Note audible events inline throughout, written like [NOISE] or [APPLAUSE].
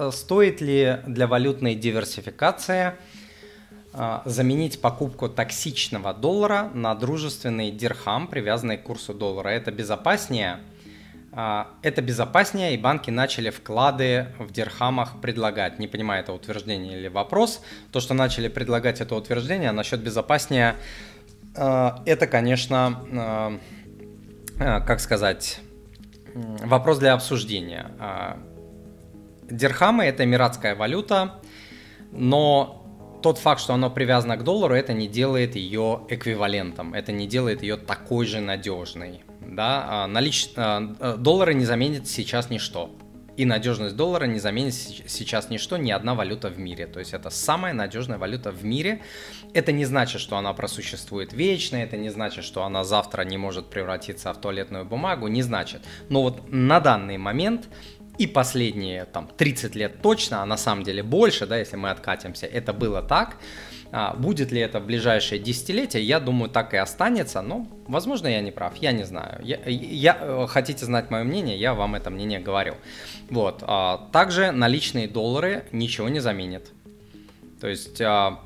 э, стоит ли для валютной диверсификации э, заменить покупку токсичного доллара на дружественный дирхам, привязанный к курсу доллара. Это безопаснее? Э, это безопаснее, и банки начали вклады в дирхамах предлагать. Не понимаю, это утверждение или вопрос. То, что начали предлагать это утверждение насчет безопаснее, это, конечно, как сказать, вопрос для обсуждения. Дирхамы – это эмиратская валюта, но тот факт, что оно привязано к доллару, это не делает ее эквивалентом, это не делает ее такой же надежной. Да? А налич... А, э, доллары не заменит сейчас ничто. И надежность доллара не заменит сейчас ничто, ни одна валюта в мире. То есть это самая надежная валюта в мире. Это не значит, что она просуществует вечно, это не значит, что она завтра не может превратиться в туалетную бумагу, не значит. Но вот на данный момент и последние там 30 лет точно, а на самом деле больше, да, если мы откатимся, это было так. А, будет ли это в ближайшие десятилетия, я думаю, так и останется, но, возможно, я не прав, я не знаю. Я, я, э, хотите знать мое мнение, я вам это мнение говорю. Вот. А, также наличные доллары ничего не заменят. То есть а,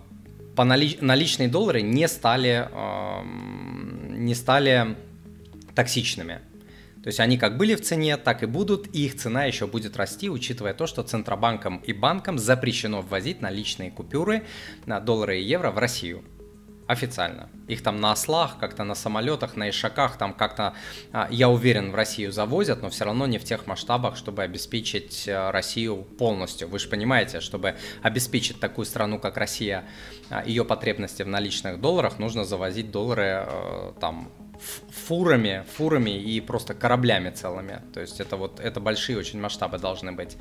по налич, наличные доллары не стали, не стали токсичными. То есть они как были в цене, так и будут, и их цена еще будет расти, учитывая то, что Центробанкам и банкам запрещено ввозить наличные купюры на доллары и евро в Россию официально. Их там на ослах, как-то на самолетах, на ишаках, там как-то, а, я уверен, в Россию завозят, но все равно не в тех масштабах, чтобы обеспечить а, Россию полностью. Вы же понимаете, чтобы обеспечить такую страну, как Россия, а, ее потребности в наличных долларах, нужно завозить доллары там фурами, фурами и просто кораблями целыми. То есть это вот это большие очень масштабы должны быть.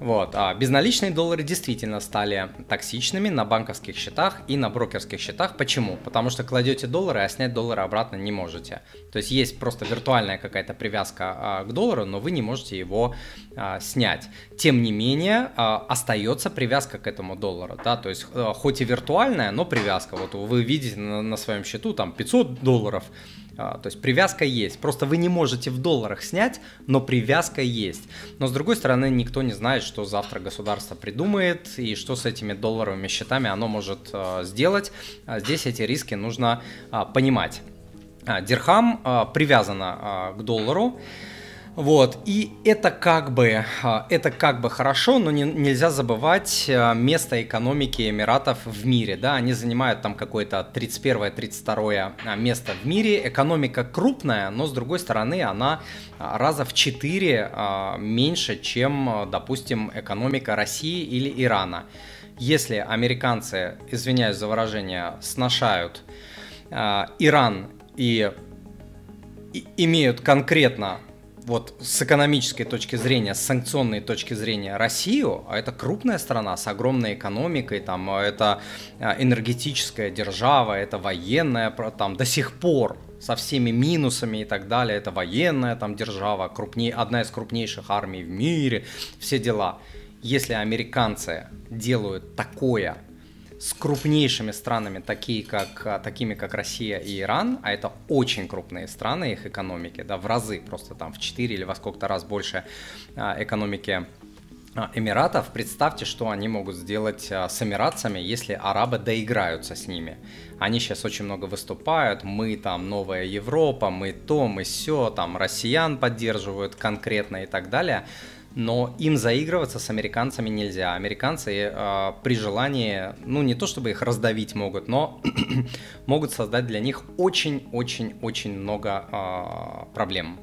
Вот. А безналичные доллары действительно стали токсичными на банковских счетах и на брокерских счетах. Почему? Потому что кладете доллары, а снять доллары обратно не можете. То есть есть просто виртуальная какая-то привязка а, к доллару, но вы не можете его а, снять. Тем не менее, а, остается привязка к этому доллару. Да? То есть а, хоть и виртуальная, но привязка. Вот вы видите на, на своем счету там 500 долларов, то есть привязка есть. Просто вы не можете в долларах снять, но привязка есть. Но с другой стороны, никто не знает, что завтра государство придумает и что с этими долларовыми счетами оно может а, сделать. А, здесь эти риски нужно понимать. Дирхам привязана к доллару. Вот, и это как бы, а, это как бы хорошо, но не, нельзя забывать а, место экономики Эмиратов в мире, да, они занимают там какое-то 31-32 а, место в мире, экономика крупная, но с другой стороны она раза в 4 меньше, чем, допустим, экономика России или Ирана. Если американцы, извиняюсь за выражение, сношают Иран и имеют конкретно вот с экономической точки зрения, с санкционной точки зрения Россию, а это крупная страна с огромной экономикой, там, а это а, энергетическая держава, это военная, там, до сих пор со всеми минусами и так далее, это военная там держава, крупней, одна из крупнейших армий в мире, все дела. Если американцы делают такое с крупнейшими странами, такие как, а, такими как Россия и Иран, а это очень крупные страны, их экономики, да, в разы, просто там в 4 или во сколько-то раз больше а, экономики а, Эмиратов, представьте, что они могут сделать с эмиратцами, если арабы доиграются с ними. Они сейчас очень много выступают, мы там новая Европа, мы то, мы все, там россиян поддерживают конкретно и так далее но им заигрываться с американцами нельзя. Американцы э, при желании, ну не то чтобы их раздавить могут, но [CLEARS THROAT] могут создать для них очень-очень-очень много э, проблем.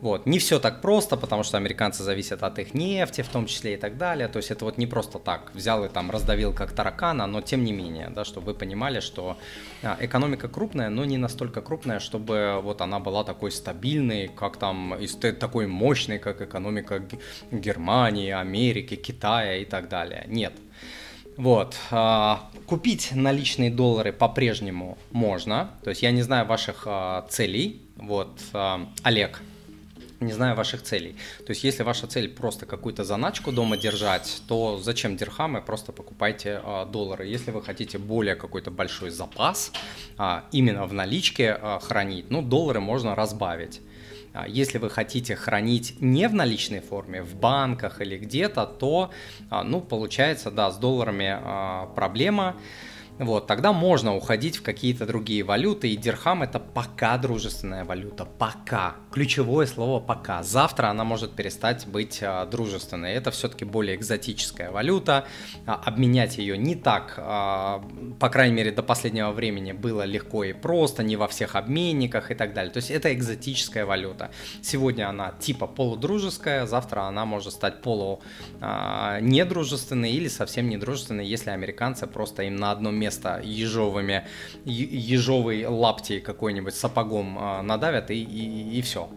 Вот. Не все так просто, потому что американцы зависят от их нефти, в том числе и так далее. То есть это вот не просто так взял и там раздавил как таракана, но тем не менее, да, чтобы вы понимали, что а, экономика крупная, но не настолько крупная, чтобы вот она была такой стабильной, как там, и такой мощной, как экономика Германии, Америки, Китая и так далее. Нет. Вот. А, купить наличные доллары по-прежнему можно. То есть я не знаю ваших а, целей. Вот, Олег, не знаю ваших целей. То есть, если ваша цель просто какую-то заначку дома держать, то зачем дирхамы, просто покупайте а, доллары. Если вы хотите более какой-то большой запас, а, именно в наличке а, хранить, ну, доллары можно разбавить. А, если вы хотите хранить не в наличной форме, в банках или где-то, то, а, ну, получается, да, с долларами а, проблема вот, тогда можно уходить в какие-то другие валюты, и дирхам это пока дружественная валюта, пока. Ключевое слово пока. Завтра она может перестать быть а, дружественной. Это все-таки более экзотическая валюта. А, обменять ее не так, а, по крайней мере, до последнего времени было легко и просто, не во всех обменниках и так далее. То есть это экзотическая валюта. Сегодня она типа полудружеская, завтра она может стать полу недружественной или совсем недружественной, если американцы просто им на одном месте место ежовыми, ежовой лапти какой-нибудь сапогом а, надавят и, и, и все.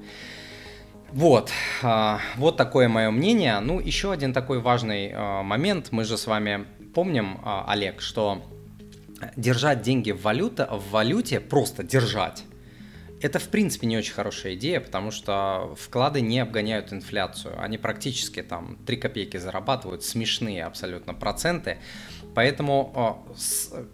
Вот, а, вот такое мое мнение. Ну, еще один такой важный а, момент. Мы же с вами помним, Олег, что держать деньги в, валюта, в валюте, просто держать, это, в принципе, не очень хорошая идея, потому что вклады не обгоняют инфляцию. Они практически там 3 копейки зарабатывают, смешные абсолютно проценты. Поэтому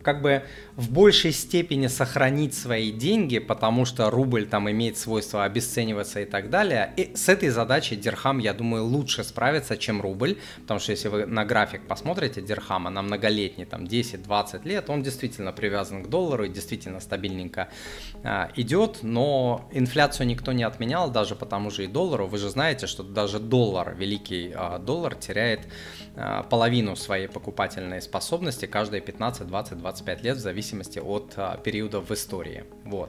как бы в большей степени сохранить свои деньги, потому что рубль там имеет свойство обесцениваться и так далее. И с этой задачей Дирхам, я думаю, лучше справится, чем рубль, потому что если вы на график посмотрите Дирхама на многолетний, там 10-20 лет, он действительно привязан к доллару и действительно стабильненько а, идет, но инфляцию никто не отменял, даже по тому же и доллару. Вы же знаете, что даже доллар, великий а, доллар, теряет а, половину своей покупательной способности каждые 15, 20, 25 лет в зависимости от а, периода в истории. Вот.